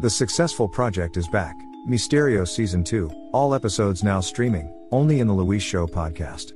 The successful project is back. Mysterio Season 2, all episodes now streaming, only in the Luis Show podcast.